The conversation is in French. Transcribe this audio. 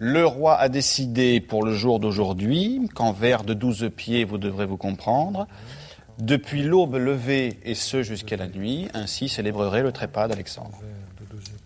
Le roi a décidé pour le jour d'aujourd'hui qu'en vers de 12 pieds, vous devrez vous comprendre, depuis l'aube levée et ce jusqu'à la nuit, ainsi célébrerait le trépas d'Alexandre.